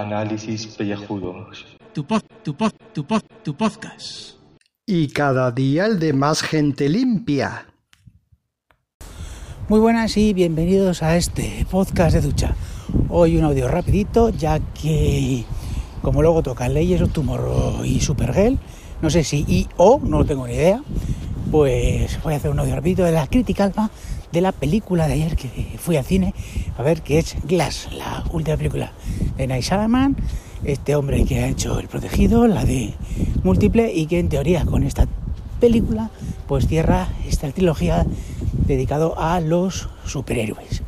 Análisis pellejudos. Tu pod, tu pod, tu pod, tu podcast. Y cada día el de más gente limpia. Muy buenas y bienvenidos a este podcast de ducha. Hoy un audio rapidito, ya que como luego tocan leyes of Tomorrow y Supergirl, no sé si y o, no tengo ni idea, pues voy a hacer un audio rapidito de la crítica alma de la película de ayer que fui al cine a ver que es Glass, la última película de Night Shyamalan, este hombre que ha hecho El Protegido, la de Múltiple y que en teoría con esta película pues cierra esta trilogía dedicado a los superhéroes.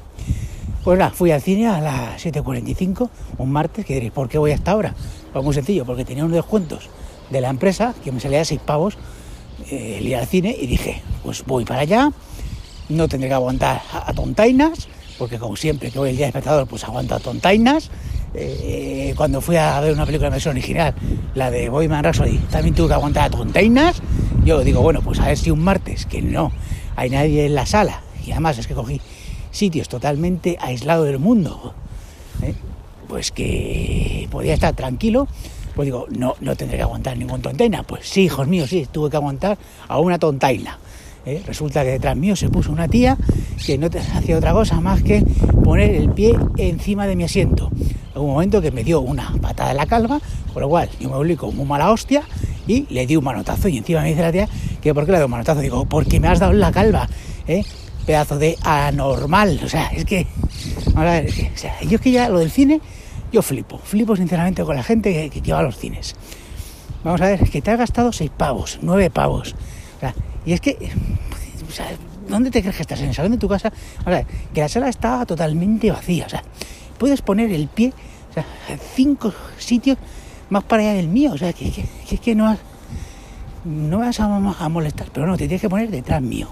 Pues nada, fui al cine a las 7.45, un martes, que diréis, ¿por qué voy hasta ahora? Pues muy sencillo, porque tenía unos descuentos de la empresa que me salía a 6 pavos eh, el ir al cine y dije, pues voy para allá, no tendré que aguantar a, tontainas, porque como siempre que voy el día de espectador, pues aguanto a tontainas. Eh, cuando fui a ver una película de versión original, la de Boyman Rhapsody, también tuve que aguantar a tontainas. Yo digo, bueno, pues a ver si un martes, que no hay nadie en la sala, y además es que cogí sitios totalmente aislados del mundo, ¿eh? pues que podía estar tranquilo, pues digo, no, no tendré que aguantar ningún tontaina. Pues sí, hijos míos, sí, tuve que aguantar a una tontaina. ¿Eh? Resulta que detrás mío se puso una tía que no hacía otra cosa más que poner el pie encima de mi asiento. En un momento que me dio una patada en la calva, con lo cual yo me volví como muy mala hostia y le di un manotazo. Y encima me dice la tía que por qué le doy un manotazo. Digo, porque me has dado en la calva, ¿eh? pedazo de anormal. O sea, es que, vamos a ver, o sea, yo es que ya lo del cine, yo flipo, flipo sinceramente con la gente que, que, va a los cines. Vamos a ver, que te has gastado seis pavos, nueve pavos. O sea, y es que, ¿dónde te crees que estás? ¿En el salón de tu casa? O sea, que la sala está totalmente vacía. O sea, puedes poner el pie, o cinco sitios más para allá del mío. O sea, que, que, que, que no, no vas a, a, molestar, pero no, te tienes que poner detrás mío.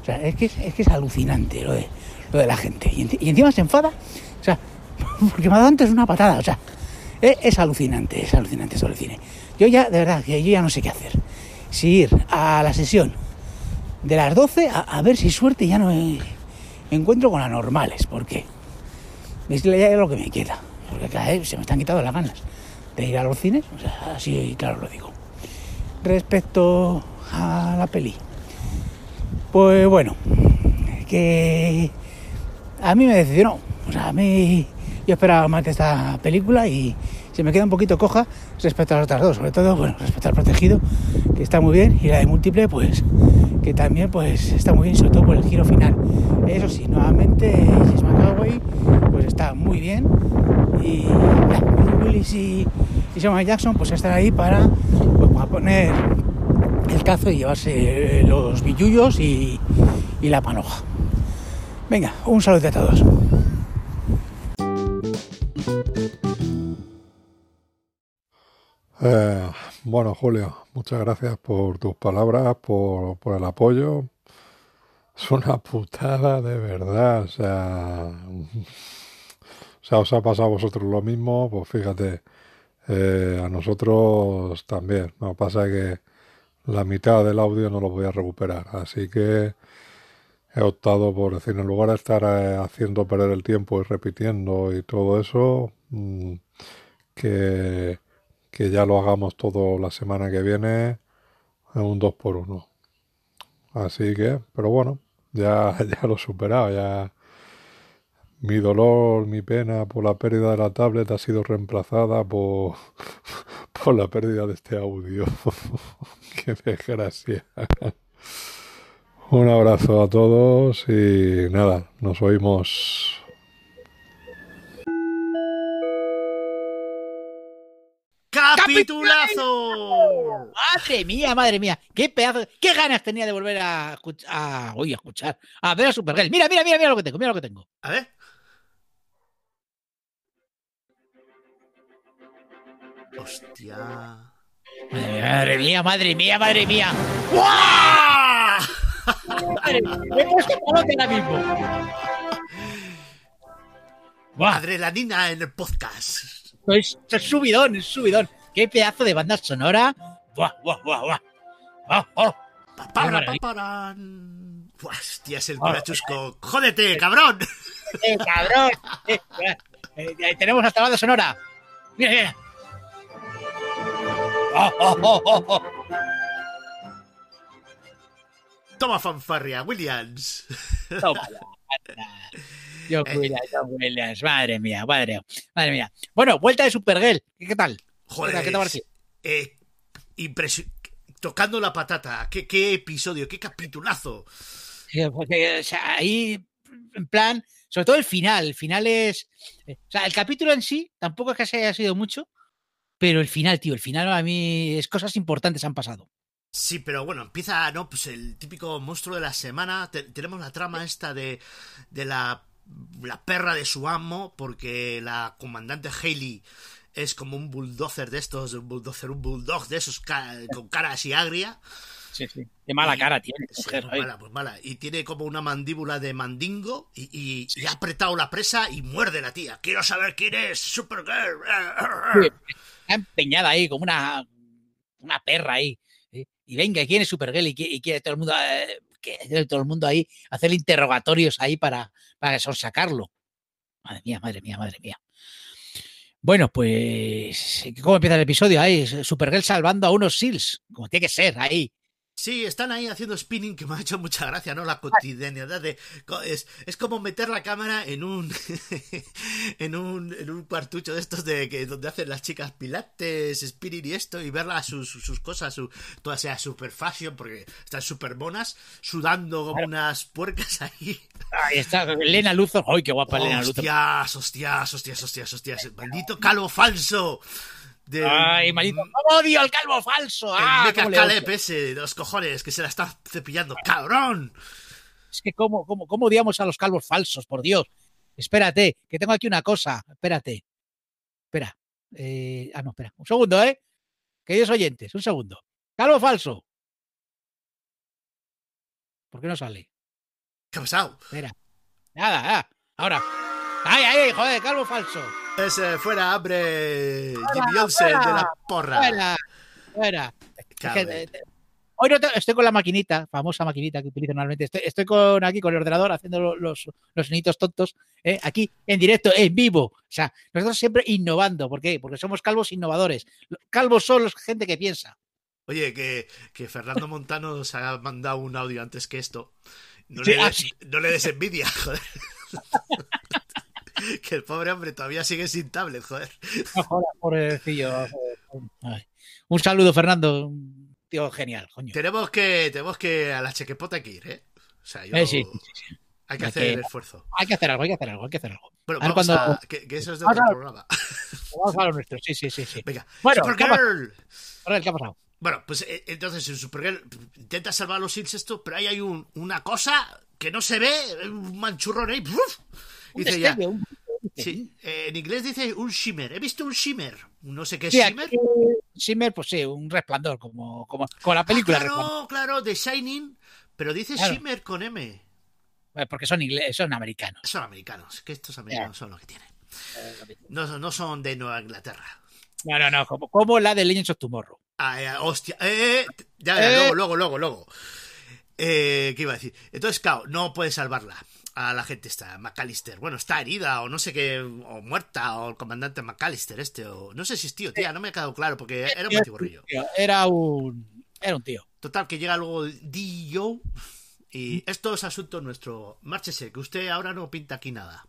O sea, es que es, que es alucinante lo de, lo de la gente. Y, y, encima se enfada, o sea, porque me ha dado antes una patada. O sea, es, es alucinante, es alucinante sobre el cine. Yo ya, de verdad, que yo ya no sé qué hacer. Si ir a la sesión de las 12 a, ver si suerte ya no me encuentro con anormales, porque es lo que me queda, porque cada vez se me están quitando las ganas de ir a los cines, así claro lo digo. Respecto a la peli, pues bueno, que a mí me decepcionó, o sea, a mí yo esperaba más de esta película y se me queda un poquito coja respecto a las otras dos, sobre todo, bueno, respecto al protegido, que está muy bien, y la de múltiple, pues que también pues está muy bien, sobre todo por el giro final. Eso sí, nuevamente Jess McAvoy pues está muy bien y ya, Willis y, y Jackson pues están ahí para, pues, para poner el cazo y llevarse los billullos y, y la panoja. Venga, un saludo a todos. Eh, bueno, Julio, muchas gracias por tus palabras, por, el apoyo. Es una putada de verdad, o sea, os ha pasado a vosotros lo mismo, pues fíjate, eh, a nosotros también. No pasa que la mitad del audio no lo voy a recuperar, así que he optado por decir, en lugar de estar eh, haciendo perder el tiempo y repitiendo y todo eso, mmm, que que ya lo hagamos todo la semana que viene en un 2 por 1 Así que, pero bueno, ya, ya lo he superado, ya mi dolor, mi pena por la pérdida de la tablet ha sido reemplazada por, por la pérdida de este audio. Qué desgracia. Un abrazo a todos y nada, nos oímos ¡Capitulazo! Madre mía, madre mía. Qué pedazo, qué ganas tenía de volver a escuchar, a, uy, a escuchar, a ver a Supergirl. Mira, mira, mira, mira lo que tengo, mira lo que tengo. A ver. Hostia. Madre mía, madre mía, madre mía. Madre mía, me he puesto palote ahora mismo. Adrenalina en el podcast. Es, es subidón, es subidón. Qué pedazo de banda sonora. Buah, buah, buah, buah. Oh, oh. Papara, papara. Hostia, es el curachusco. ¡Jódete, cabrón! ¡Eh, cabrón! Eh, eh, tenemos hasta banda sonora. Mira, mira. Oh, oh, oh, oh, oh. Toma fanfarria, Williams. Toma. John Williams, Williams, madre mía, madre, madre mía. Bueno, vuelta de Supergirl, ¿qué qué tal? Joder, ¿Qué te parece? eh, Tocando la patata. ¿Qué, qué episodio, qué capitulazo. Porque, o sea, ahí, en plan, sobre todo el final, el final es, eh, o sea, el capítulo en sí tampoco es que se haya sido mucho, pero el final, tío, el final a mí es cosas importantes han pasado. Sí, pero bueno, empieza, ¿no? Pues el típico monstruo de la semana. Te- tenemos la trama esta de, de la, la perra de su amo, porque la comandante Haley es como un bulldozer de estos, un bulldozer, un bulldog de esos con cara así agria. Sí, sí. Qué mala Y- cara tiene. Sí, mujer, pues mala, pues mala. Y tiene como una mandíbula de mandingo y, y- y ha apretado la presa y muerde la tía. Quiero saber quién es, Supergirl. Está empeñada ahí como una, una perra ahí. ¿eh? Y venga, ¿quién es Supergirl? Y, qui- y quiere todo el mundo, eh, quiere todo el mundo ahí hacer interrogatorios ahí para, para sonsacarlo. Madre mía, madre mía, madre mía. Bueno, pues, ¿cómo empieza el episodio? Ahí, Supergirl salvando a unos SEALs, como tiene que ser, ahí. Sí, están ahí haciendo spinning que me ha hecho mucha gracia, ¿no? La cotidianidad de... Es, es como meter la cámara en un... en un en un cuartucho de estos de que donde hacen las chicas pilates, spinning y esto, y verlas sus, sus cosas, su, toda sea super fashion, porque están super monas, sudando como unas puercas ahí. Ahí está, Elena Luthor. ¡Ay, qué guapa Elena Luthor! Hostias, hostias, hostias, hostias, hostias. Maldito calvo falso. ¡Ay, maldito! ¡Cómo odio al calvo falso! El ¡Ah, le Caleb ese de los cojones que se la está cepillando. ¡Cabrón! Es que cómo, cómo, cómo odiamos a los calvos falsos, por Dios. Espérate, que tengo aquí una cosa. Espérate. Espera. Eh, ah, no, espera. Un segundo, ¿eh? Queridos oyentes, un segundo. Calvo falso. ¿Por qué no sale? ¿Qué ha pasado? Espera. Nada, nada. Ahora. ¡Ay, ay, ay! Joder, calvo falso. Ese fuera, hombre. Fuera, Jimmy Olsen fuera, de la porra. Fuera. Fuera. Es que, Cabrón. eh, eh, Hoy no te- estoy con la maquinita, famosa maquinita que utilizo normalmente. Estoy, estoy con aquí con el ordenador haciendo lo- los, los sonidos tontos, ¿eh? aquí en directo, en vivo. O sea, nosotros siempre innovando. ¿Por qué? Porque somos calvos innovadores. Calvos son los gente que piensa. Oye, que, que Fernando Montano nos ha mandado un audio antes que esto. No, Sí, le, ah, des, sí. no le des envidia, joder. que el pobre hombre todavía sigue sin tablet, joder. No pobrecillo. joder. Ay. Un saludo, Fernando. Tío genial, coño. Tenemos que, tenemos que a la chequepota que ir, ¿eh? O sea, yo, Eh, sí, sí, sí, sí. hay que Hay hacer que- el esfuerzo. Hay que hacer algo, hay que hacer algo, hay que hacer algo. Bueno, A vamos cuando- a... Que, que eso es de otro programa. Vamos a lo nuestro, sí, sí, sí. sí. Venga, Bueno, ¿qué ha Supergirl. Ahora, ¿qué ha pasado? Bueno, pues eh, entonces en Supergirl intenta salvar a los esto, pero ahí hay un, una cosa que no se ve, un manchurrón ahí. Un Dice ya, un- sí, eh, en inglés dice un shimmer. He visto un shimmer. No sé qué es Sí, shimmer. aquí, Shimmer, pues sí, un resplandor, como, como, como la Ah, película Resplandor. claro, claro, de Shining, pero dice Claro. shimmer con M. Eh, Porque son ingleses, son americanos. Son americanos, que estos americanos son lo que tienen. No, no son de Nueva Inglaterra. No, no, no, como, como la de Legends of Tomorrow. Ah, eh, hostia, eh, eh, ya, ya, Eh. luego, luego, luego, luego. Eh, ¿Qué iba a decir? Entonces, claro, no puede salvarla a la gente esta, McAllister. Bueno, está herida o no sé qué, o muerta, o el comandante McAllister este, o no sé si es tío, tía, no me ha quedado claro porque era un batiburrillo. Tío, Era un, era un tío. Total, que llega luego D.O. y esto es asunto nuestro. Márchese, que usted ahora no pinta aquí nada.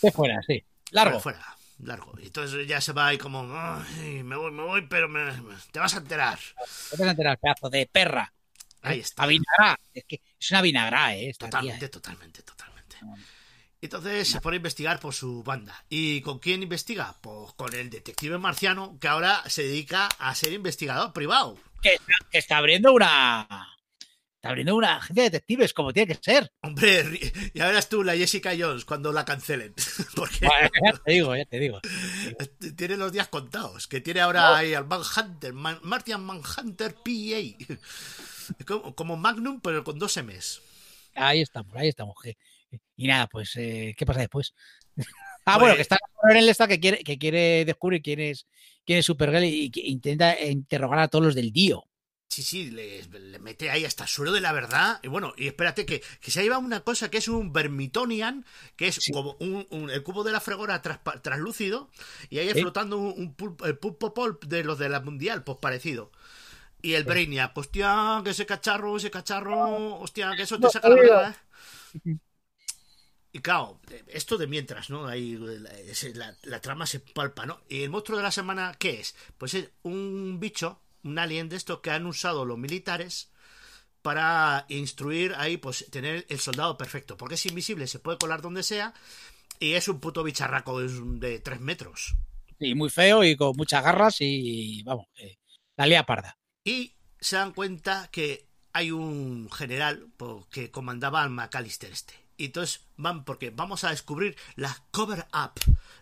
De fuera, sí. Largo. Fuera, fuera, largo. Y entonces ya se va ahí como, "Ay, me voy, me voy, pero me- te vas a enterar. Te vas a enterar, pedazo de perra. Ahí está. A vinagrá. Es que es una vinagrá, ¿eh? Esta tía, Totalmente, ¿eh? totalmente, totalmente. Entonces se pone a investigar por su banda. ¿Y con quién investiga? Pues con el detective marciano que ahora se dedica a ser investigador privado. Que, que está abriendo una. Está abriendo una agencia de detectives, como tiene que ser. Hombre, ya verás tú la Jessica Jones cuando la cancelen. Porque Bueno, ya te digo, ya te digo. tiene los días contados. Que tiene ahora ahí al Manhunter, Man- Martian Manhunter PA. Como, como Magnum, pero con dos M's. Ahí estamos, ahí estamos. Y nada, pues, eh, ¿qué pasa después? ah, Pues- bueno, que está en el que quiere, que quiere descubrir quién es, quién es Supergirl y que intenta interrogar a todos los del Dio. Sí, sí, le, le mete ahí hasta el suelo de la verdad. Y bueno, y espérate que, que se ha llevado una cosa que es un Vermitonian, que es Sí. como un, un- el cubo de la fregora translúcido, y ahí Sí. flotando un, un pulp, el pulpo pulp de los de la mundial, pues parecido. Y el Brainiac, hostia, que ese cacharro, ese cacharro, hostia, que eso te No, saca la verdad, ¿eh? Y claro, esto de mientras, ¿no? Ahí la, ese- la- la trama se palpa, ¿no? Y el monstruo de la semana, ¿qué es? Pues es un bicho, un alien de estos que han usado los militares para instruir ahí, pues tener el soldado perfecto. Porque es invisible, se puede colar donde sea y es un puto bicharraco de 3 metros. Sí, muy feo y con muchas garras y vamos, que la lía parda. Y se dan cuenta que hay un general pues, que comandaba al McAllister este. Y entonces van porque vamos a descubrir la cover up.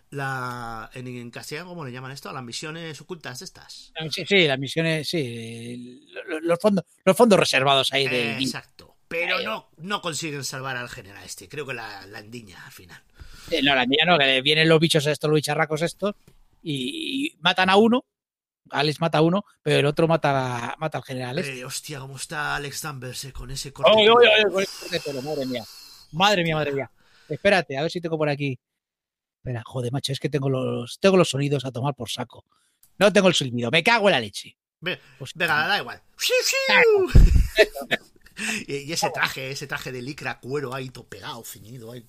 La, en, en castellano, ¿cómo le llaman esto? Las misiones ocultas estas. Sí, sí, las misiones, sí, lo- lo- los fondos, los fondos reservados ahí de exacto. Pero no, no consiguen salvar al general este. Creo que la, la endiña al final. Eh, No, la mía no, que vienen los bichos estos, los bicharracos estos, y, y matan a uno, Alex mata a uno, pero el otro mata, mata al general. este. Eh, hostia, cómo está Alex Danvers eh, con ese corte. ¡Ay, ay, ay! con ese corte madre mía. Madre mía, madre mía. Espérate, a ver si tengo por aquí. Espera, joder, macho, es que tengo los, tengo los sonidos a tomar por saco. No tengo el silbido, me cago en la leche. Hostia. Venga, da igual. y, ese traje, ese traje de licra cuero ahí todo pegado, ceñido. ahí.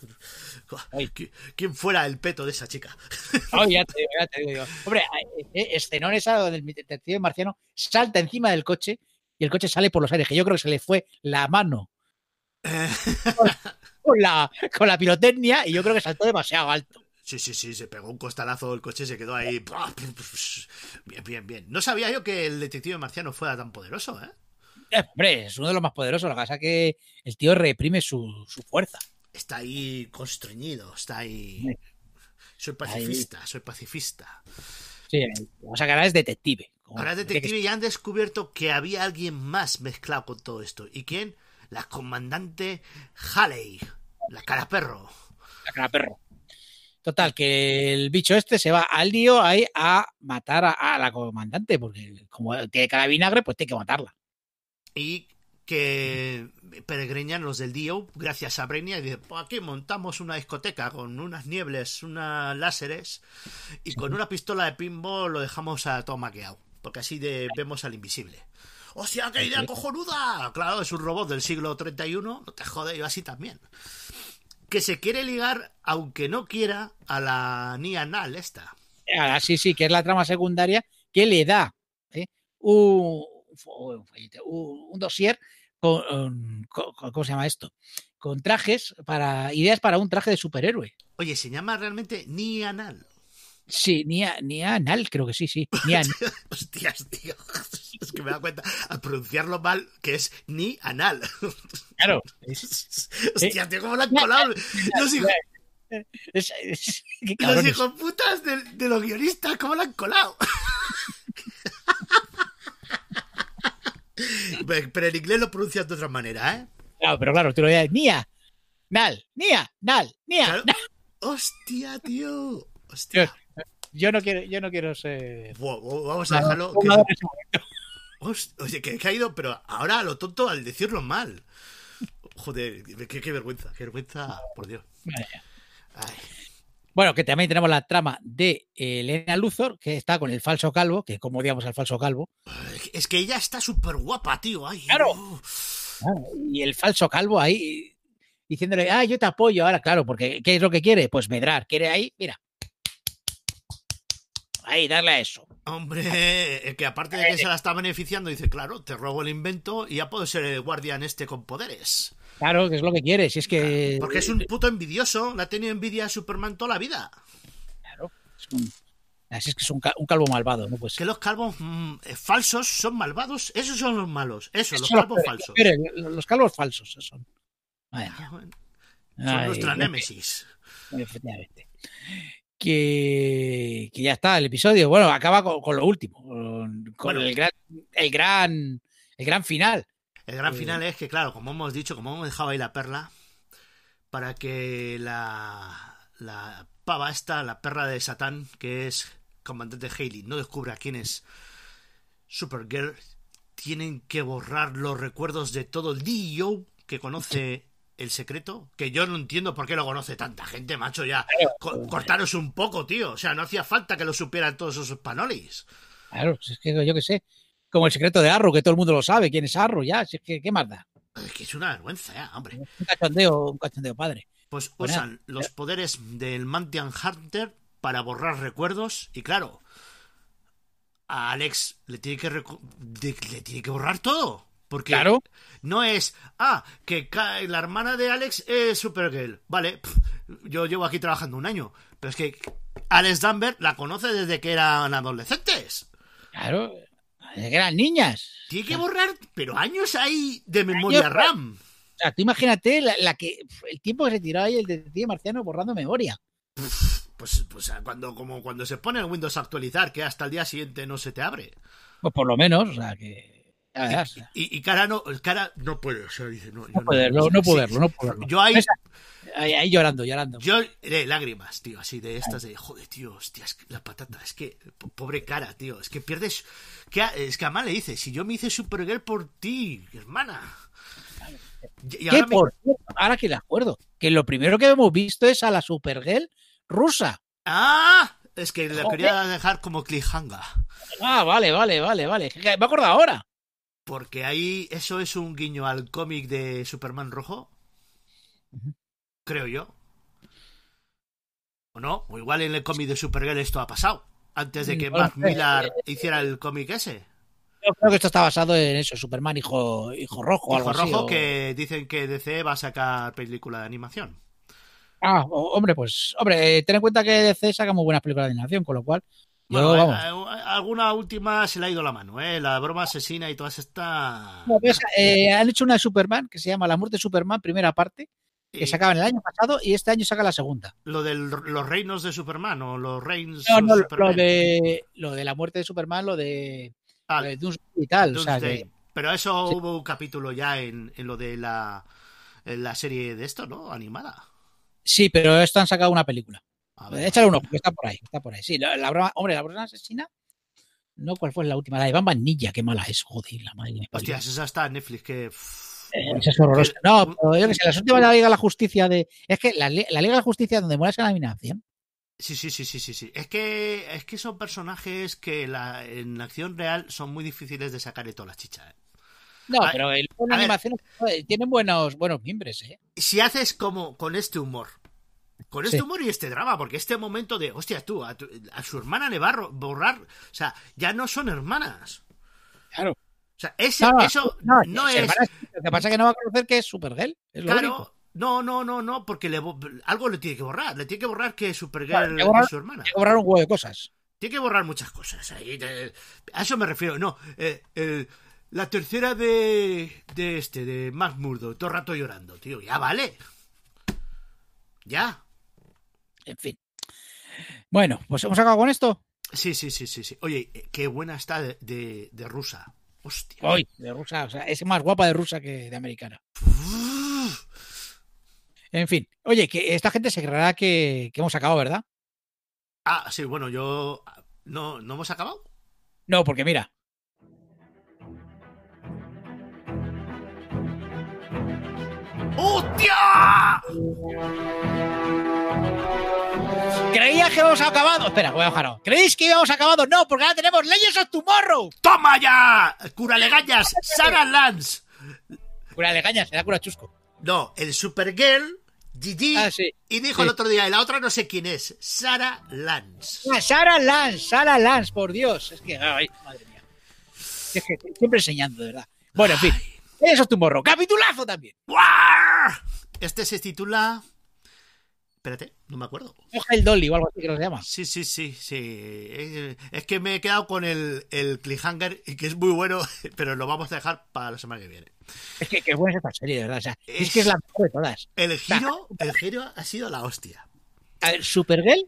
Ay. ¿Qui- ¿Quién fuera el peto de esa chica? Ay, ya te digo, ya te digo. Hombre, eh, eh, escenón esa donde el detective marciano salta encima del coche y el coche sale por los aires, que yo creo que se le fue la mano con la, con la pirotecnia y yo creo que saltó demasiado alto. Sí, sí, sí, se pegó un costalazo, el coche se quedó ahí. Bien, bien, bien. No sabía yo que el detective marciano fuera tan poderoso, ¿eh? Eh, Hombre, es uno de los más poderosos. Lo que pasa es que el tío reprime su, su fuerza. Está ahí constreñido, está ahí. Soy pacifista, soy pacifista. Sí, o sea que ahora es detective. Ahora es detective y han descubierto que había alguien más mezclado con todo esto. ¿Y quién? La comandante Halley, la cara perro. La cara perro. Total, que el bicho este se va al lío ahí a matar a, a la comandante, porque como tiene cara de vinagre, pues tiene que matarla. Y que peregrinan los del Dio, gracias a Brenia, y dicen, pues aquí montamos una discoteca con unas niebles, unas láseres, y con una pistola de pinball lo dejamos a todo maqueado, porque así de, vemos al invisible. ¡Hostia, qué idea cojonuda! Claro, es un robot del siglo 31, no te jode, yo así también. Que se quiere ligar, aunque no quiera, a la Nia Nal esta. Ahora sí, sí, que es la trama secundaria que le da ¿eh? un, un, un dossier con, con- con- ¿cómo se llama esto? Con trajes para ideas para un traje de superhéroe. Oye, se llama realmente Nia Nal. Sí, ni a, ni a Nal, creo que sí, sí. Ni a, Hostias, tío. Es que me da cuenta al pronunciarlo mal que es ni anal. claro. Es, Hostia, tío, cómo lo han colado. Los hijos, es- es- qué los hijos putas de, de los guionistas, cómo lo han colado. Pero en inglés lo pronuncias de otra manera, ¿eh? Claro, pero claro, tú lo dices, Nia, Nal, Nia, Nal, Nia. Claro. Nal. Hostia, tío. Hostia. Yo no quiero, yo no quiero ser. Buah, buah, vamos a dejarlo. que- momento. Host- Oye, que he caído, pero ahora lo tonto al decirlo mal. Joder, qué, qué vergüenza, qué vergüenza, por Dios. Ay. Bueno, que también tenemos la trama de eh, Elena Luthor, que está con el falso calvo, que como odiamos al falso calvo, Es que ella está súper guapa, tío. Ay, Claro. y el falso calvo ahí diciéndole, ah, yo te apoyo ahora, claro, porque ¿qué es lo que quiere? Pues medrar, quiere ahí, mira. Ahí, darle a eso. Hombre, el que aparte de que se la está beneficiando, dice, claro, te robo el invento y ya puedo ser el guardián este con poderes. Claro, que es lo que quiere, si es que... Porque es un puto envidioso, le ha tenido envidia a Superman toda la vida. Claro, es un- así es que es un, ca- un calvo malvado, ¿no? Pues Que los calvos mm, eh, falsos son malvados, esos son los malos, esos, los Son los calvos falsos. los peores, los calvos falsos son. Vaya, Ah, bueno, ay, Son nuestra némesis. Efectivamente. Que, que ya está el episodio. Bueno, acaba con, con lo último, con, con Bueno. el gran, el gran, el gran final. El gran Eh. final es que, claro, como hemos dicho, como hemos dejado ahí la perla, para que la, la pava esta, la perra de Satán, que es comandante Haley, no descubra quién es Supergirl tienen que borrar los recuerdos de todo el D.O. que conoce el secreto, que yo no entiendo por qué lo conoce tanta gente, macho, ya. Co- cortaros un poco, tío. O sea, no hacía falta que lo supieran todos esos panolis. Claro, es que yo qué sé. Como el secreto de Arrow, que todo el mundo lo sabe. ¿Quién es Arrow? Ya, si es que, ¿qué más da? Es que es una vergüenza, ya, hombre. Un cachondeo, un cachondeo padre. Pues Bueno, usan los poderes del Mantian Hunter para borrar recuerdos y claro, a Alex le tiene que le tiene que borrar todo, porque Claro. no es ah que la hermana de Alex es Supergirl, vale, yo llevo aquí trabajando un año, pero es que Alex Danvers la conoce desde que eran adolescentes. Claro. desde que eran niñas. Tiene que borrar, pero años ahí de memoria Años, RAM. O sea, tú imagínate la, la que el tiempo que se tiró ahí el detective marciano borrando memoria. Pues, pues cuando, como cuando se pone el Windows a actualizar, que hasta el día siguiente no se te abre. Pues por lo menos, o sea, que. Y, y cara no, cara no puede, o sea, dice, no, No no puede verlo, no puede verlo. Yo ahí, Esa- Ahí, ahí llorando, llorando. yo, eh, lágrimas, tío, así de estas de, joder, tío, hostia, es que la patata, es que, po- pobre cara, tío, es que pierdes, que, es que además le dice, si yo me hice Supergirl por ti, hermana. Y, y ahora me- por cierto, ahora que le acuerdo, que lo primero que hemos visto es a la Supergirl rusa. ¡Ah! Es que la quería dejar como cliffhanger. Ah, vale, vale, vale, vale. Me acordado ahora. Porque ahí eso es un guiño al cómic de Superman rojo. Creo yo. ¿O no? O igual en el cómic de Supergirl esto ha pasado. Antes de que No sé. Millar hiciera el cómic ese. Yo creo que esto está basado en eso, Superman hijo, hijo rojo algo Hijo así. rojo o- que dicen que DC va a sacar película de animación. Ah, hombre, pues, hombre, eh, ten en cuenta que DC saca muy buenas películas de animación, con lo cual, yo, Bueno, vamos. eh, eh, alguna última se le ha ido la mano, ¿eh? La broma asesina y todas estas... No, pues, eh, han hecho una de Superman que se llama La muerte de Superman, primera parte, que sacaban el año pasado y este año saca la segunda. Lo de los reinos de Superman o los reinos No, no, lo Superman. de, lo de la muerte de Superman, lo de, Ah, lo de Doomsday y tal. o sea, Doomsday. que- Pero eso Sí. hubo un capítulo ya en, en lo de la, en la serie de esto, ¿no? Animada. sí, pero esto han sacado una película. A ver, Échale uno, porque está por ahí, está por ahí. Sí, la, la broma, hombre, la broma asesina. No, ¿cuál fue la última? La de Van Vanilla, qué mala es, joder, la madre. Hostias, esa está en Netflix que... Eh, es horrorosa. que- No, pero yo que sé, las últimas de la Liga de la Justicia de. Es que la, la Liga de la Justicia donde muere esa eliminación. Sí, sí, sí, sí, sí, sí. Es que, es que son personajes que la, en acción real son muy difíciles de sacar de todas las chichas. ¿eh? No, pero el, la ver. animación joder, tienen buenos, buenos miembros, ¿eh? Si haces como con este humor, con este Sí. humor y este drama, porque este momento de, hostia, tú, a, tu- a su hermana le va a borrar, o sea, ya no son hermanas. Claro. O sea, ese, No, eso no, es... Lo que pasa es que no va a conocer que es Supergirl. Es lo único. Claro, no, no, no, no, porque le, algo le tiene que borrar. Le tiene que borrar que Supergirl Claro, tiene es su hermana. Hay que borrar un huevo de cosas. Tiene que borrar muchas cosas. ahí a eso me refiero. No, eh, el- la tercera de, de este, de Max Murdo, todo el rato llorando, tío. Ya vale. Ya. En fin. Bueno, pues hemos acabado con esto. Sí, sí, sí, sí, sí. Oye, eh, qué buena está de, de, de rusa. Hostia. Hoy, de rusa. O sea, es más guapa de rusa que de americana. Uf. En fin. Oye, que esta gente se creerá que, que hemos acabado, ¿verdad? Ah, sí, bueno, yo... ¿No, ¿No hemos acabado? No, porque mira. ¡Hostia! Creía que habíamos acabado. Espera, voy a bajar. ahora. ¿Creéis que habíamos acabado? No, porque ahora tenemos Leyes of Tomorrow. ¡Toma ya! ¡Cura legañas! ¡Sarah Lance! Cura de caña, será cura chusco. No, el Supergirl, Gigi, Ah, sí. y dijo Sí. el otro día, y la otra no sé quién es, Sarah Lance. Ah, Sara Lance, Sara Lance, por Dios. Es que, ay, madre mía. Es que siempre enseñando, de verdad. Bueno, en fin. Eso es tu morro. Capitulazo también. Este se titula... Espérate, no me acuerdo. Coge el Dolly o algo así que se llama. Sí, sí, sí, sí. Es que me he quedado con el, el cliffhanger, y que es muy bueno, pero lo vamos a dejar para la semana que viene. Es que, que buena es esta serie, de verdad. O sea, es... Es- que es la mejor de todas. El giro, el giro ha sido la hostia. A ver, Supergirl,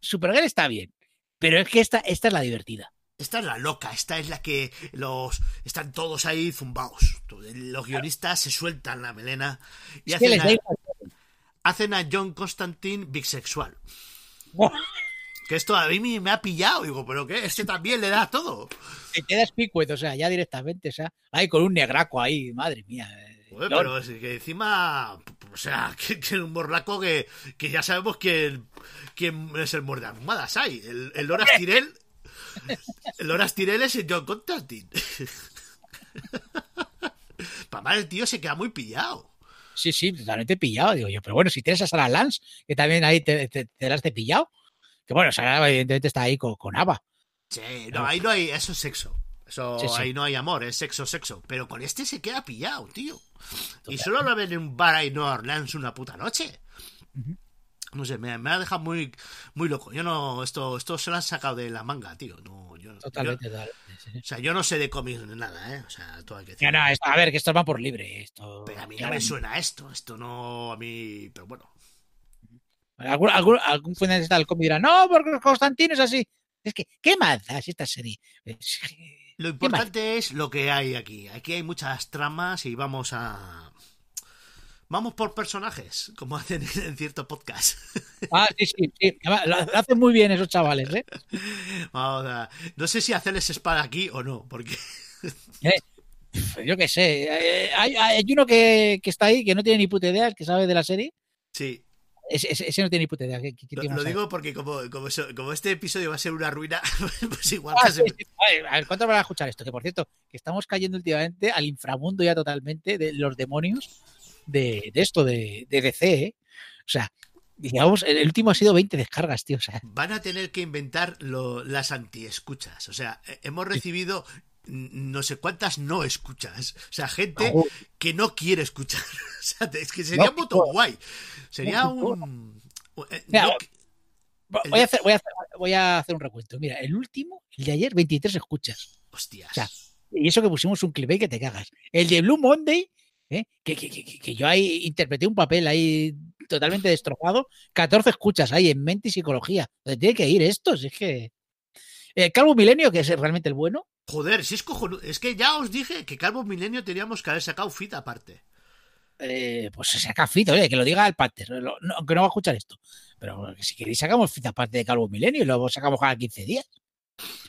Supergirl está bien. Pero es que esta, esta es la divertida. Esta es la loca, esta es la que los están todos ahí zumbaos. Los guionistas se sueltan la melena y que hacen a, hacen a John Constantine bisexual. Que esto a mí me, ha pillado. Digo, ¿pero qué? Este también le da todo. Te quedas picuet, o sea, ya directamente, o sea, ahí con un negraco ahí, madre mía. eh, Joder, pero es que encima, o sea, que, que un morlaco que, que ya sabemos quién, quién es el muerde almohadas hay. El, el Loras Loras Tyrell es el John Constantine. Para mal el tío se queda muy pillado. Sí, sí, totalmente pillado, digo yo. Pero bueno, si tienes a Sarah Lance, que también ahí te, te, te las de pillado, que bueno, Sarah evidentemente está ahí con, con Ava. Sí, no, ahí no hay, eso es sexo. Eso, Sí, sí. ahí no hay amor, es sexo, sexo. Pero con este se queda pillado, tío. Y solo lo ven en un bar ahí en Orleans una puta noche. No sé, me, me ha dejado muy, muy loco. Yo no, esto, esto se lo han sacado de la manga, tío. No, yo, yo- Totalmente, totalmente. sí, o sea, yo no sé de cómics nada, ¿eh? O sea, todo hay que decir. no, esto- a ver, que esto va por libre. Esto, Pero a mí no me suena esto. Esto no, a mí. Pero bueno. Algún, algún, algún fundamentalista del cómic dirá, no, porque Constantino es así. Es que, ¿qué más si esta serie? Es Lo importante es lo que hay aquí. Aquí hay muchas tramas y vamos a. Vamos por personajes, como hacen en cierto podcast. Ah, sí, sí, sí. Lo hacen muy bien esos chavales, ¿eh? Vamos a- No sé si hacerles espada aquí o no, porque. Yo qué sé. eh, Hay, hay uno que, que está ahí que no tiene ni puta idea, el que sabe de la serie. Sí, Ese, ese- ese no tiene ni puta idea. ¿Qué- qué- qué lo, digo porque como, como, eso- como este episodio va a ser una ruina, pues igual Ah, sí, sí. A ver, a ver, ¿cuánto van a escuchar esto? Que por cierto, que estamos cayendo últimamente al inframundo ya totalmente de los demonios de, de esto, de, de DC, ¿eh? O sea, digamos, el último ha sido 20 descargas, tío. O sea, van a tener que inventar lo- las antiescuchas. O sea, eh, hemos recibido no sé cuántas no escuchas. O sea, gente que no quiere escuchar. O sea, es que sería No, muy guay. Sería no, un... eh, Mira, voy a hacer, voy a hacer, voy a hacer un recuento. Mira, el último, el de ayer, 23 escuchas. Hostias. O sea, Y eso que pusimos un clip que te cagas. El de Blue Monday, ¿eh? que, que- que- que yo ahí interpreté un papel ahí totalmente destrozado, 14 escuchas ahí en mente y psicología. Donde tiene que ir esto, si es que... El Calvo Milenio, que es realmente el bueno, Joder, si es cojonudo. Es que ya os dije que Calvo Milenio teníamos que haber sacado fit aparte. eh, pues se saca fita, oye, que lo diga el Panther, lo- no- aunque no va a escuchar esto. Pero si queréis sacamos fita aparte de Calvo Milenio y luego sacamos cada 15 días.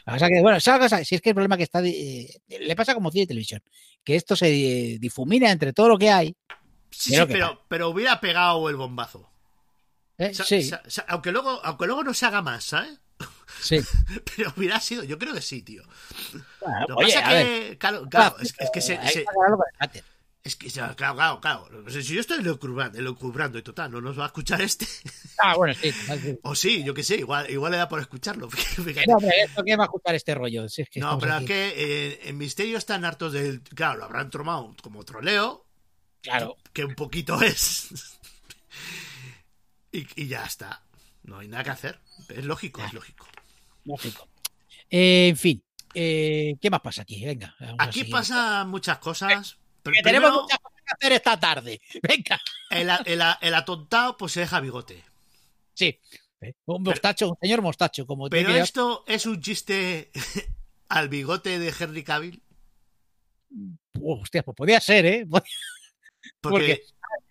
La cosa que, bueno, ¿sabes la cosa? si es que el problema que está, eh, le pasa como cine y televisión, que esto se eh, difumina entre todo lo que hay. Sí, sí, que pero, pero hubiera pegado el bombazo. ¿eh? Sí, aunque, luego, aunque luego no se haga más, ¿sabes? sí. Pero hubiera sido, yo creo que sí, tío. Lo que oye, pasa a ver, que, claro, claro, es, es que se- es que, claro, claro, claro. O sea, Si yo estoy elucubrando, elucubrando y total, no nos va a escuchar este. Ah, bueno, sí. O sí, yo qué sé, igual, igual le da por escucharlo. No, pero esto que va a escuchar este rollo. Si es que No, pero es aquí. que eh, en Misterio están hartos del. Claro, lo habrán tomado como troleo, Claro, que un poquito es. y, y ya está. No hay nada que hacer. Es lógico, es lógico. lógico. Eh, en fin, eh, ¿qué más pasa aquí? Venga. Aquí pasan muchas cosas. Pero Que tenemos primero, muchas cosas que hacer esta tarde. Venga. el, el atontado pues se deja bigote. Sí. Un mostacho, un señor mostacho, como Pero tiene que- esto es un chiste al bigote de Henry Cavill. Uh, hostia, pues podía ser, ¿eh? Porque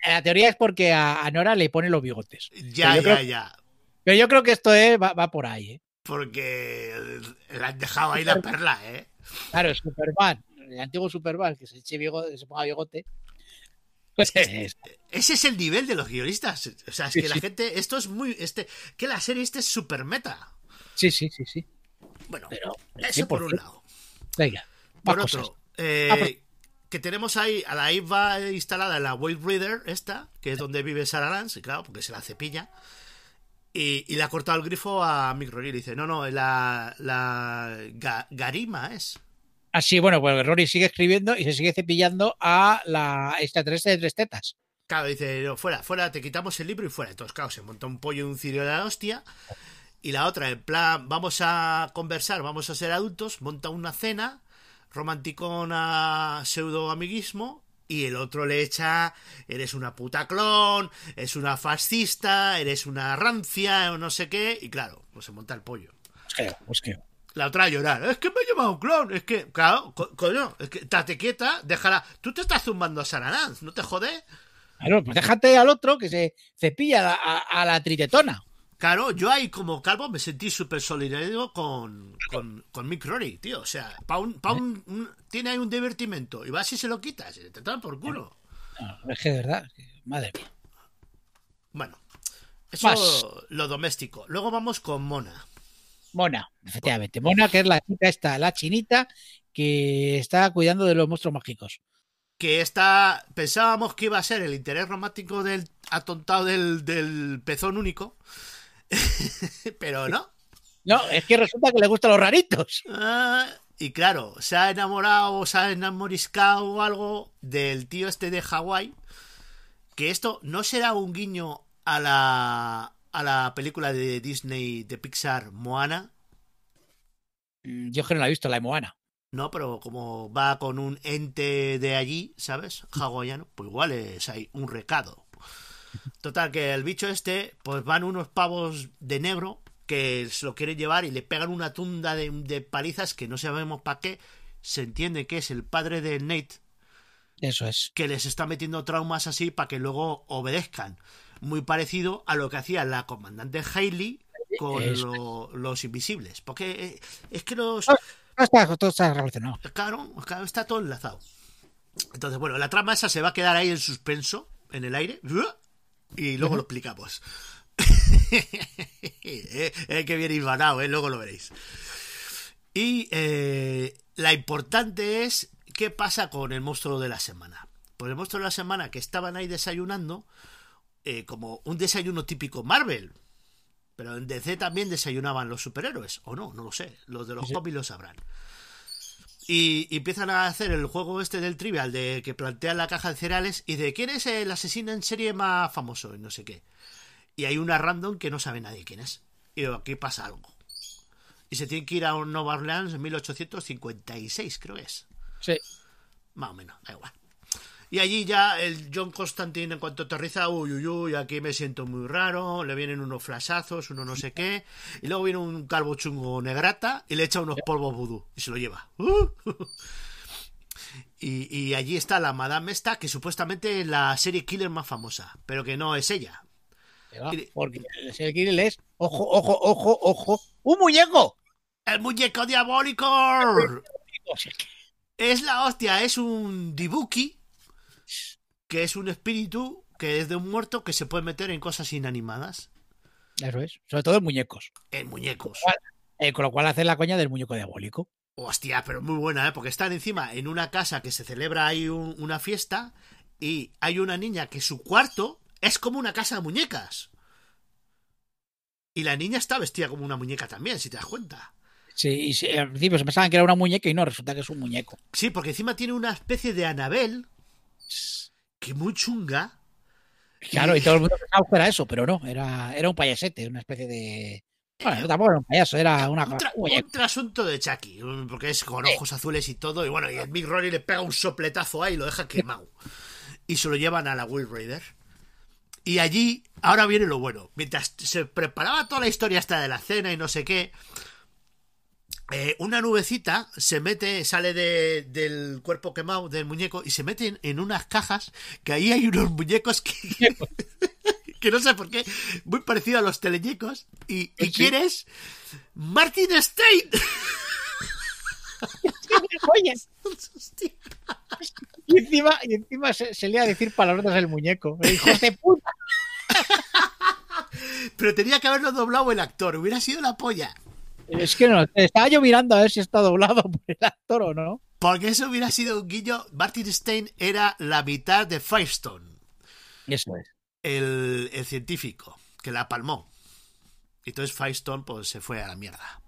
La teoría es porque a, a Nora le pone los bigotes. ya, ya, creo- ya. Pero yo creo que esto es, va, va por ahí, ¿eh? Porque le han dejado ahí la perla, ¿eh? Claro, Superman, el antiguo Superman, que se, eche bigote, que se ponga bigote. Pues es- Ese es el nivel de los guionistas. O sea, es Sí, que la sí. gente. Esto es muy. este Que la serie este es super meta. sí, sí, sí, sí. Bueno, Pero, eso por un 100%. lado. Venga, Por cosas. otro, eh, Ah, pues- que tenemos ahí a la Eva instalada en la Wave Reader, esta, que es donde vive Sarah Lance, y claro, porque se la cepilla. Y, y le ha cortado el grifo a Mick Rory. Dice, no, no, la, la Ga- Garima es. Así, bueno, pues Rory sigue escribiendo y se sigue cepillando a la extraterrestre de tres tetas. Claro, dice, no, fuera, fuera, te quitamos el libro y fuera. Entonces, claro, se monta un pollo y un cirio de la hostia. Y la otra, en plan, vamos a conversar, vamos a ser adultos, monta una cena, romanticona pseudo amiguismo, y el otro le echa, eres una puta clon, es una fascista, eres una rancia, o no sé qué, y claro, pues se monta el pollo. La otra a llorar, es que me he llevado un clon, es que, claro, co- coño, es que tate quieta, déjala, tú te estás zumbando a Sarah Lance, ¿no te jode? Claro, pues déjate al otro que se cepilla a, a- a la tritetona. Claro, yo ahí como calvo me sentí súper solidario con, con, con Mick Rory, tío. O sea, pa un, pa un, un- tiene ahí un divertimento y vas y se lo quitas y te dan por culo. No, es que de verdad, madre mía. Bueno, eso Más. lo doméstico. Luego vamos con Mona. Mona, efectivamente. Mona, que es la chica esta, la chinita, que está cuidando de los monstruos mágicos. Que esta, pensábamos que iba a ser el interés romántico del atontado del, del pezón único, pero no. No, es que resulta que le gustan los raritos. Ah, y claro, se ha enamorado, se ha enamoriscado o algo del tío este de Hawái. Que esto no será un guiño a la, a la película de Disney, de Pixar, Moana. Mm, Yo que no la he visto, la de Moana. No, pero como va con un ente de allí, ¿sabes? Hawaiano, pues igual es ahí un recado. Total, que el bicho este, pues van unos pavos de negro que se lo quieren llevar y le pegan una tunda de, de palizas que no sabemos para qué. Se entiende que es el padre de Nate Eso es. que les está metiendo traumas así para que luego obedezcan. Muy parecido a lo que hacía la comandante Hailey con lo- los invisibles. Porque eh, es que los, No está, todo está relacionado. Claro, claro, está todo enlazado. Entonces, bueno, la trama esa se va a quedar ahí en suspenso, en el aire, y luego lo explicamos. eh, eh, que bien hilvanado, eh, luego lo veréis. Y eh, la importante es qué pasa con el monstruo de la semana. Pues el monstruo de la semana que estaban ahí desayunando, eh, como un desayuno típico Marvel. Pero en DC también desayunaban los superhéroes, o no, no lo sé. Los de los cómics lo sabrán. Y, y empiezan a hacer el juego este del trivial, de que plantean la caja de cereales y de quién es el asesino en serie más famoso y no sé qué. Y hay una random que no sabe nadie quién es. Y aquí pasa algo. Y se tiene que ir a un Nueva Orleans en 1856, creo que es. Sí. Más o menos, da igual. Y allí ya el John Constantine, en cuanto aterriza, uy, uy, uy, aquí me siento muy raro, le vienen unos flashazos, uno no sé qué, y luego viene un calvo chungo negrata y le echa unos polvos vudú y se lo lleva. Y, y allí está la Madame esta, que supuestamente es la serie killer más famosa, pero que no es ella. Porque el serial killer es, ojo, ojo, ojo, ojo, un muñeco. ¡El muñeco diabólico! O sea, que- Es la hostia, es un dibuki, que es un espíritu que es de un muerto que se puede meter en cosas inanimadas, Eso es. Sobre todo en muñecos. en muñecos. Eh, con lo cual hace la coña del muñeco diabólico. Hostia, pero muy buena, ¿eh? Porque están encima en una casa que se celebra ahí un- una fiesta y hay una niña que su cuarto es como una casa de muñecas. Y la niña está vestida como una muñeca también, si te das cuenta. Sí, y sí, al principio se pensaban que era una muñeca y no, resulta que es un muñeco. Sí, porque encima tiene una especie de Anabel que muy chunga. Claro, y todo el mundo pensaba que era eso, pero no, era, era un payasete, una especie de. Bueno, tampoco era un payaso, era una. Un, tra- un trasunto de Chucky, porque es con ojos azules y todo. Y bueno, y el Mick Rory le pega un sopletazo ahí y lo deja quemado. Y se lo llevan a la Will Raider. Y allí, ahora viene lo bueno. Mientras se preparaba toda la historia hasta de la cena y no sé qué, eh, una nubecita se mete, sale de- del cuerpo quemado del muñeco y se mete en, en unas cajas que ahí hay unos muñecos que, que no sé por qué, muy parecido a los teleñecos. ¿Y, y Sí. quién es? Martin Stein. Oye, y encima, y encima se, se le iba a decir palabras el muñeco. ¡Hijos de puta! Pero tenía que haberlo doblado el actor, hubiera sido la polla. Es que no, estaba yo mirando a ver si está doblado por el actor o no. Porque eso hubiera sido un guiño. Martin Stein era la mitad de Firestone, Eso es. el, el científico, que la palmó. Y entonces Firestone pues, se fue a la mierda.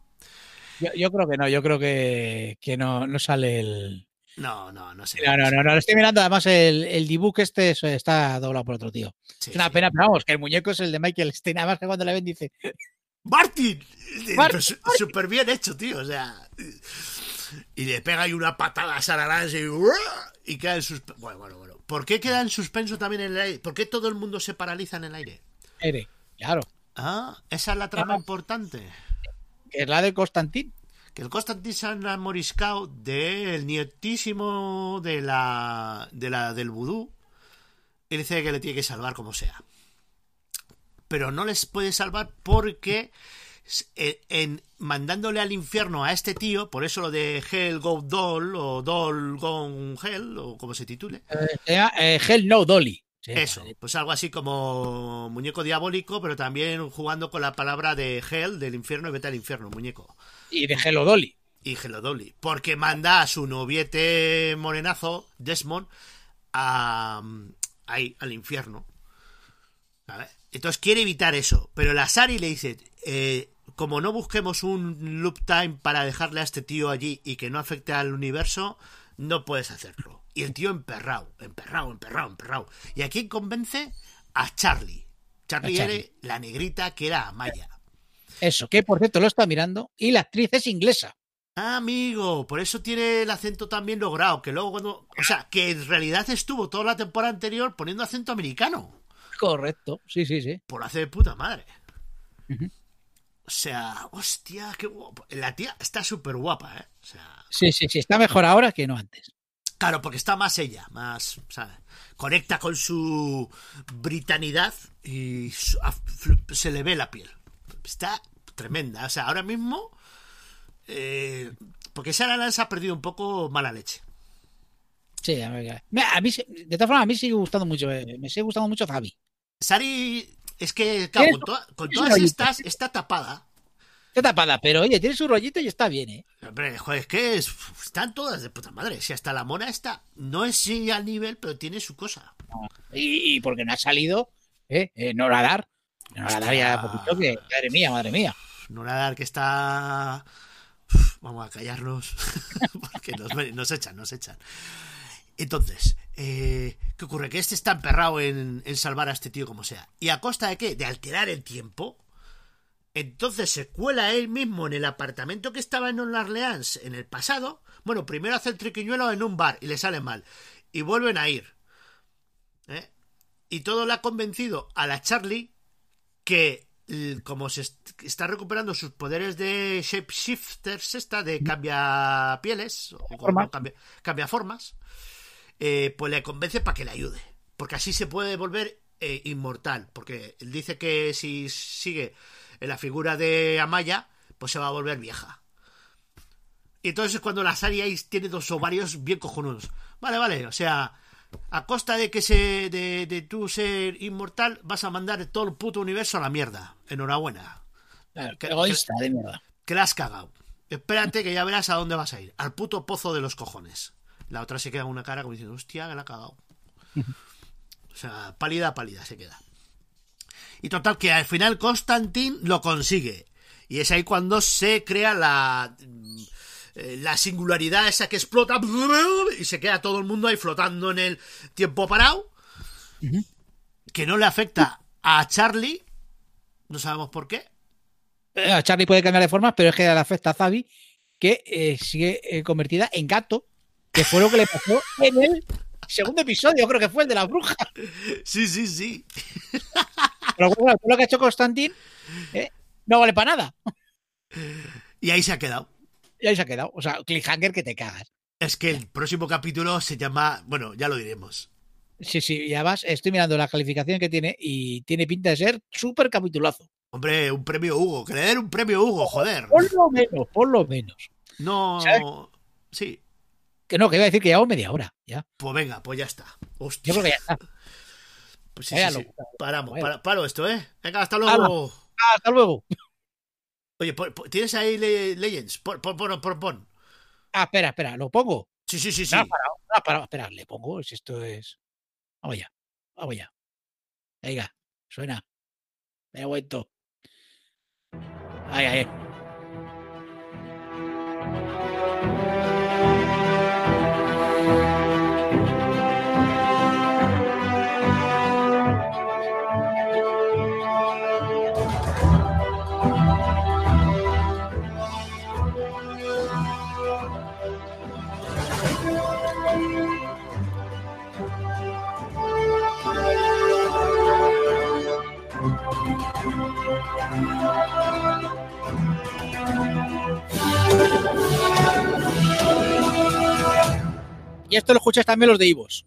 Yo, yo creo que no, yo creo que, que no, no sale el. No, no, no sé. No, no, no, no, lo estoy mirando. Además, el, el dibujo este está doblado por otro tío. Sí, Es una sí. pena, pero vamos, que el muñeco es el de Michael Stein. Además, que cuando le ven dice, ¡Martin! Martin, Súper bien hecho, tío. O sea. Y le pega ahí una patada a Sarah Lance y, y queda en suspenso. Bueno, bueno, bueno. ¿Por qué queda en suspenso también en el aire? ¿Por qué todo el mundo se paraliza en el aire? Ere, claro, Ah, esa es la trama importante. que es la de Constantin. Que el Constantin se ha enamoriscado del nietísimo de la, de la del vudú y dice que le tiene que salvar como sea. Pero no les puede salvar porque eh, en, mandándole al infierno a este tío, por eso lo de Hell Go Doll o Doll Gone Hell o como se titule. Eh, eh, Hell No Dolly. Eso, pues algo así como muñeco diabólico, pero también jugando con la palabra de Hell, del infierno, y vete al infierno, muñeco. Y de Hello Dolly. Y Hello Dolly. Porque manda a su noviete morenazo, Desmond, a, ahí, al infierno. Entonces quiere evitar eso. Pero la Sari le dice, eh, como no busquemos un loop time para dejarle a este tío allí y que no afecte al universo, no puedes hacerlo. Y el tío emperrado, emperrado, emperrado, emperrado. ¿Y a quién convence? A Charlie. Charlie, era la negrita que era Amaya. Eso, que por cierto lo está mirando. Y la actriz es inglesa. Ah, amigo, por eso tiene el acento también logrado. Que luego cuando. O sea, que en realidad estuvo toda la temporada anterior poniendo acento americano. Correcto, sí, sí, sí. Por hacer de puta madre. O sea, hostia, qué guapo. La tía está súper guapa, ¿eh? O sea... Sí, sí, sí, está mejor ahora que no antes. Claro, porque está más ella, más, ¿sabes? Conecta con su britanidad y se le ve la piel. Está tremenda. O sea, ahora mismo... Eh, porque Sarah Lance ha perdido un poco mala leche. Sí, a, mí, de todas formas, a mí sigue gustando mucho, eh, me sigue gustando mucho Fabi. Sari, es que, con, todas estas, está tapada. Está tapada, pero oye, tiene su rollito y está bien, ¿eh? Hombre, joder, es que están todas de puta madre. Si hasta la mona está, no es sí al nivel, pero tiene su cosa. Y, porque no ha salido, ¿eh? eh no nadar. No nadar ya poquito que, madre mía, madre mía. No nadar que está. Vamos a callarnos, porque nos, nos echan, nos echan. Entonces, eh, ¿qué ocurre? Que este está emperrado en, en salvar a este tío como sea. ¿Y a costa de qué? De alterar el tiempo entonces se cuela él mismo en el apartamento que estaba en Orleans en el pasado. Bueno, primero hace el triquiñuelo en un bar y le sale mal. Y vuelven a ir. ¿eh? Y todo le ha convencido a la Charlie que como se está recuperando sus poderes de shapeshifters esta de cambia pieles o cambia, formas eh, pues le convence para que le ayude porque así se puede volver eh, inmortal porque él dice que si sigue en la figura de Amaya, pues se va a volver vieja. Y entonces es cuando la Sari tiene dos ovarios bien cojonudos. Vale, vale, o sea, a costa de que se de, de tú ser inmortal, vas a mandar todo el puto universo a la mierda. Enhorabuena. que, egoísta de mierda. Que la has cagado. Espérate que ya verás a dónde vas a ir. Al puto pozo de los cojones. La otra se queda con una cara como diciendo, hostia, que la ha cagado. o sea, pálida, pálida se queda. Y total, que al final Constantin lo consigue. Y es ahí cuando se crea la, eh, la singularidad esa que explota y se queda todo el mundo ahí flotando en el tiempo parado. Que no le afecta a Charlie. No sabemos por qué. Eh, a Charlie puede cambiar de forma, pero es que le afecta a Zabi, que eh, sigue convertida en gato, que fue lo que le pasó en el segundo episodio, creo que fue el de la bruja. Sí, sí, sí. Pero bueno, todo lo que ha hecho Constantin ¿eh? no vale para nada. Y ahí se ha quedado. Y ahí se ha quedado. O sea, cliffhanger que te cagas. Es que el próximo capítulo se llama. Bueno, ya lo diremos. Sí, sí, ya vas. Estoy mirando la calificación que tiene y tiene pinta de ser súper capitulazo. Hombre, un premio Hugo. Que le den un premio Hugo, joder. Por lo menos, por lo menos. No. Sí. Que no, que iba a decir que llevamos media hora. Ya. Pues venga, pues ya está. Hostia. Yo creo que ya está. Pues sí, sí, Paramos, paro esto, ¿eh? Venga, hasta luego. Hasta luego. Oye, ¿tienes ahí Legends? Pon, pon, pon, pon. Ah, espera, espera, ¿lo pongo? Sí, sí, sí, sí. No, para, para, espera, le pongo, si esto es... Vamos ya, vamos ya. Venga, suena. Me he vuelto. Ahí, ahí. Y esto lo escuchas también los de Ivos.